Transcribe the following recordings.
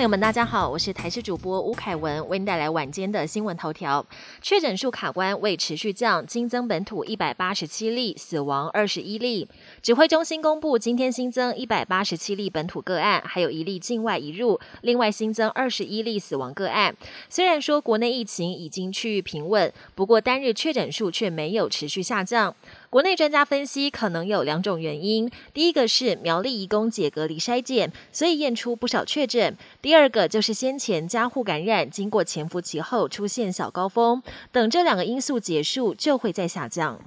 朋友们，大家好，我是台视主播吴凯文，为您带来晚间的新闻头条。确诊数卡关未持续降，新增本土一百八十七例，死亡二十一例。指挥中心公布，今天新增一百八十七例本土个案，还有一例境外移入，另外新增二十一例死亡个案。虽然说国内疫情已经趋于平稳，不过单日确诊数却没有持续下降。国内专家分析，可能有两种原因：第一个是苗栗移工解隔离筛检，所以验出不少确诊；第二个就是先前加护感染，经过潜伏期后出现小高峰，等这两个因素结束，就会再下降。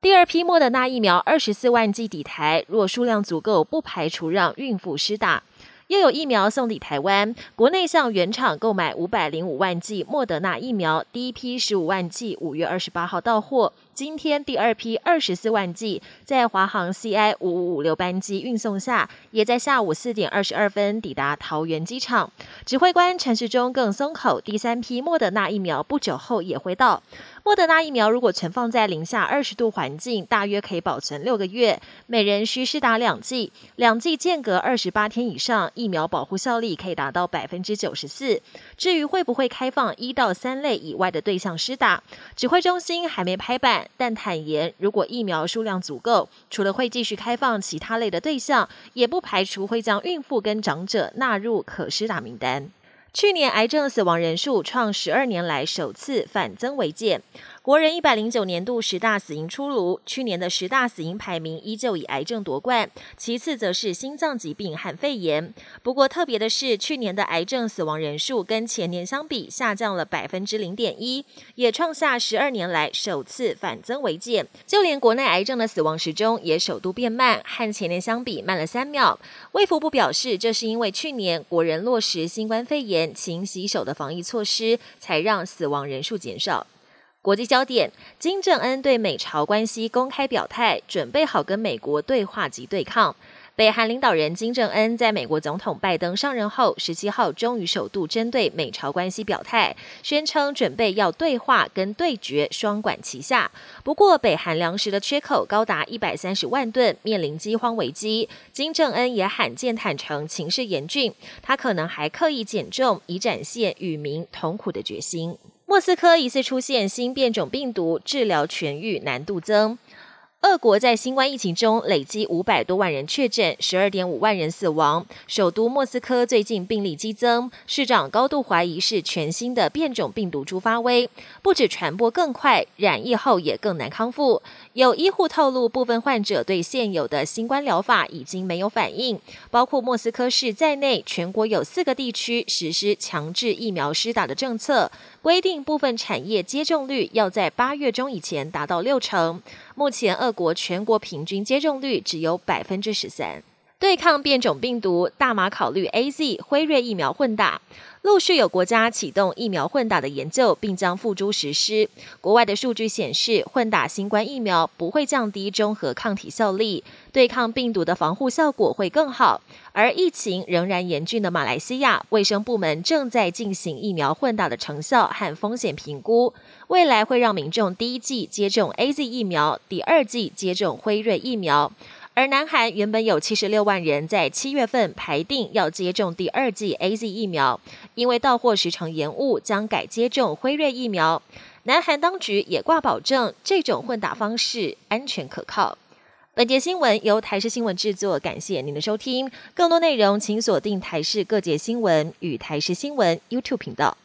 第二批莫德纳疫苗二十四万剂抵台，若数量足够，不排除让孕妇施打。又有疫苗送抵台湾，国内向原厂购买五百零五万剂莫德纳疫苗，第一批十五万剂五月二十八号到货。今天第二批二十四万剂在华航 CI 五五五六班机运送下，也在下午四点二十二分抵达桃园机场。指挥官陈时中更松口，第三批莫德纳疫苗不久后也会到。莫德纳疫苗如果存放在零下二十度环境，大约可以保存六个月。每人需施打两剂，两剂间隔二十八天以上，疫苗保护效力可以达到百分之九十四。至于会不会开放一到三类以外的对象施打，指挥中心还没拍板，但坦言如果疫苗数量足够，除了会继续开放其他类的对象，也不排除会将孕妇跟长者纳入可施打名单。去年癌症死亡人数创十二年来首次反增为减。国人一百零九年度十大死因出炉，去年的十大死因排名依旧以癌症夺冠，其次则是心脏疾病和肺炎。不过特别的是，去年的癌症死亡人数跟前年相比下降了百分之零点一，也创下十二年来首次反增为减。就连国内癌症的死亡时钟也首度变慢，和前年相比慢了三秒。卫福部表示，这是因为去年国人落实新冠肺炎勤洗手的防疫措施，才让死亡人数减少。国际焦点：金正恩对美朝关系公开表态，准备好跟美国对话及对抗。北韩领导人金正恩在美国总统拜登上任后，十七号终于首度针对美朝关系表态，宣称准备要对话跟对决双管齐下。不过，北韩粮食的缺口高达一百三十万吨，面临饥荒危机。金正恩也罕见坦诚情势严峻，他可能还刻意减重，以展现与民同苦的决心。莫斯科疑似出现新变种病毒，治疗痊愈难度增。俄国在新冠疫情中累积五百多万人确诊，十二点五万人死亡。首都莫斯科最近病例激增，市长高度怀疑是全新的变种病毒株发威，不止传播更快，染疫后也更难康复。有医护透露，部分患者对现有的新冠疗法已经没有反应，包括莫斯科市在内，全国有四个地区实施强制疫苗施打的政策，规定部分产业接种率要在八月中以前达到六成。目前，俄国全国平均接种率只有百分之十三。对抗变种病毒，大马考虑 A Z、辉瑞疫苗混打。陆续有国家启动疫苗混打的研究，并将付诸实施。国外的数据显示，混打新冠疫苗不会降低中和抗体效力，对抗病毒的防护效果会更好。而疫情仍然严峻的马来西亚卫生部门正在进行疫苗混打的成效和风险评估，未来会让民众第一剂接种 A Z 疫苗，第二剂接种辉瑞疫苗。而南韩原本有七十六万人在七月份排定要接种第二剂 A Z 疫苗，因为到货时程延误，将改接种辉瑞疫苗。南韩当局也挂保证，这种混打方式安全可靠。本节新闻由台视新闻制作，感谢您的收听。更多内容请锁定台视各界新闻与台视新闻 YouTube 频道。